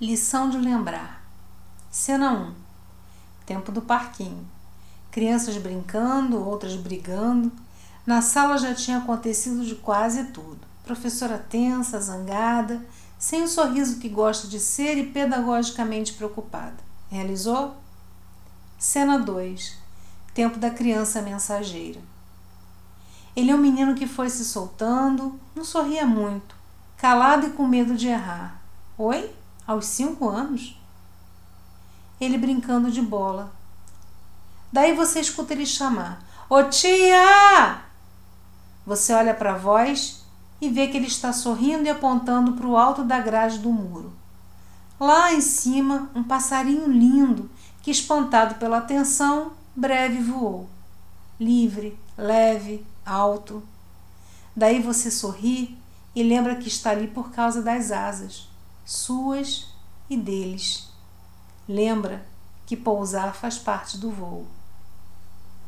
Lição de lembrar. Cena 1. Tempo do parquinho. Crianças brincando, outras brigando. Na sala já tinha acontecido de quase tudo. Professora tensa, zangada, sem o sorriso que gosta de ser e pedagogicamente preocupada. Realizou? Cena 2. Tempo da criança mensageira. Ele é um menino que foi se soltando, não sorria muito, calado e com medo de errar. Oi? Aos cinco anos? Ele brincando de bola. Daí você escuta ele chamar: Ô tia! Você olha para a voz e vê que ele está sorrindo e apontando para o alto da grade do muro. Lá em cima, um passarinho lindo que, espantado pela atenção, breve voou. Livre, leve, alto. Daí você sorri e lembra que está ali por causa das asas suas e deles. Lembra que pousar faz parte do voo.